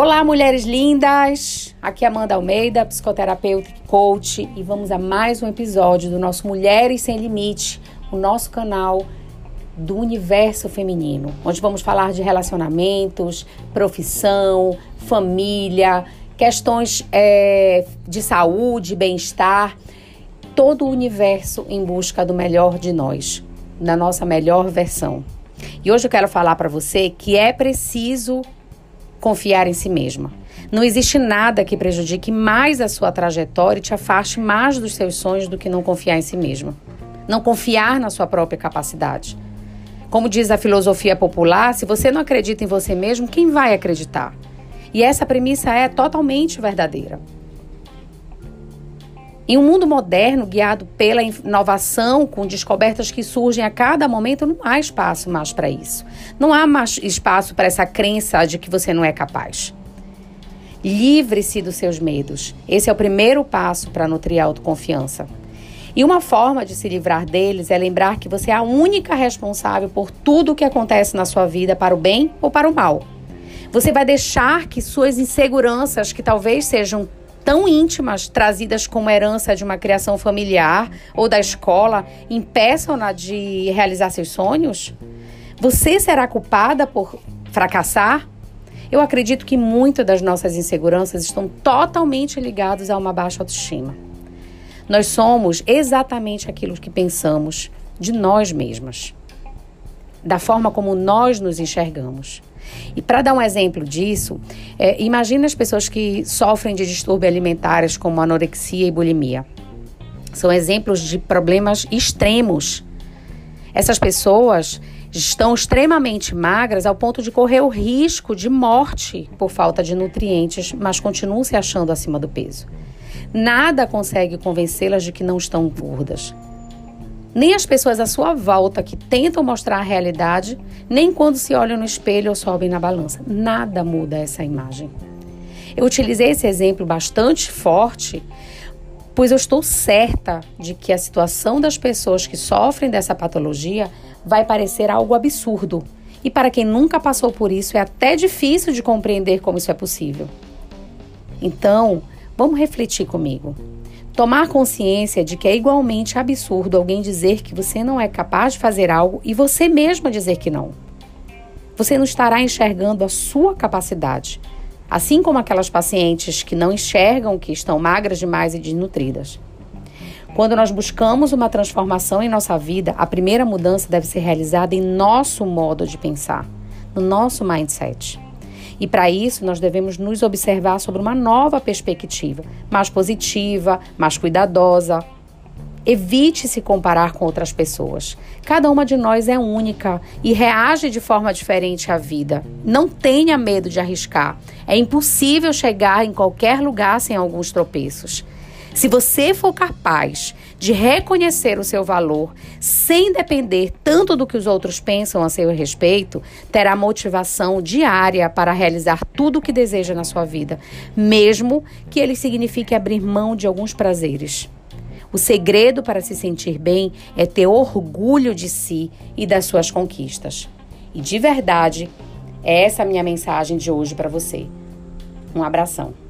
Olá, mulheres lindas! Aqui é Amanda Almeida, psicoterapeuta e coach, e vamos a mais um episódio do nosso Mulheres Sem Limite, o nosso canal do universo feminino, onde vamos falar de relacionamentos, profissão, família, questões é, de saúde, bem-estar, todo o universo em busca do melhor de nós, da nossa melhor versão. E hoje eu quero falar para você que é preciso confiar em si mesma. Não existe nada que prejudique mais a sua trajetória e te afaste mais dos seus sonhos do que não confiar em si mesma. Não confiar na sua própria capacidade. Como diz a filosofia popular, se você não acredita em você mesmo, quem vai acreditar? E essa premissa é totalmente verdadeira. Em um mundo moderno, guiado pela inovação, com descobertas que surgem a cada momento, não há espaço mais para isso. Não há mais espaço para essa crença de que você não é capaz. Livre-se dos seus medos. Esse é o primeiro passo para nutrir a autoconfiança. E uma forma de se livrar deles é lembrar que você é a única responsável por tudo o que acontece na sua vida, para o bem ou para o mal. Você vai deixar que suas inseguranças, que talvez sejam tão íntimas, trazidas como herança de uma criação familiar ou da escola, impeçam-na de realizar seus sonhos? Você será culpada por fracassar? Eu acredito que muitas das nossas inseguranças estão totalmente ligadas a uma baixa autoestima. Nós somos exatamente aquilo que pensamos de nós mesmas, da forma como nós nos enxergamos. E para dar um exemplo disso, é, imagine as pessoas que sofrem de distúrbios alimentares como anorexia e bulimia. São exemplos de problemas extremos. Essas pessoas estão extremamente magras ao ponto de correr o risco de morte por falta de nutrientes, mas continuam se achando acima do peso. Nada consegue convencê-las de que não estão gordas nem as pessoas à sua volta que tentam mostrar a realidade, nem quando se olham no espelho ou sobem na balança. Nada muda essa imagem. Eu utilizei esse exemplo bastante forte, pois eu estou certa de que a situação das pessoas que sofrem dessa patologia vai parecer algo absurdo. E para quem nunca passou por isso, é até difícil de compreender como isso é possível. Então, vamos refletir comigo. Tomar consciência de que é igualmente absurdo alguém dizer que você não é capaz de fazer algo e você mesma dizer que não. Você não estará enxergando a sua capacidade, assim como aquelas pacientes que não enxergam que estão magras demais e desnutridas. Quando nós buscamos uma transformação em nossa vida, a primeira mudança deve ser realizada em nosso modo de pensar, no nosso mindset. E para isso, nós devemos nos observar sobre uma nova perspectiva, mais positiva, mais cuidadosa. Evite se comparar com outras pessoas. Cada uma de nós é única e reage de forma diferente à vida. Não tenha medo de arriscar. É impossível chegar em qualquer lugar sem alguns tropeços. Se você for capaz de reconhecer o seu valor sem depender tanto do que os outros pensam a seu respeito, terá motivação diária para realizar tudo o que deseja na sua vida, mesmo que ele signifique abrir mão de alguns prazeres. O segredo para se sentir bem é ter orgulho de si e das suas conquistas. E de verdade, é essa a minha mensagem de hoje para você. Um abração.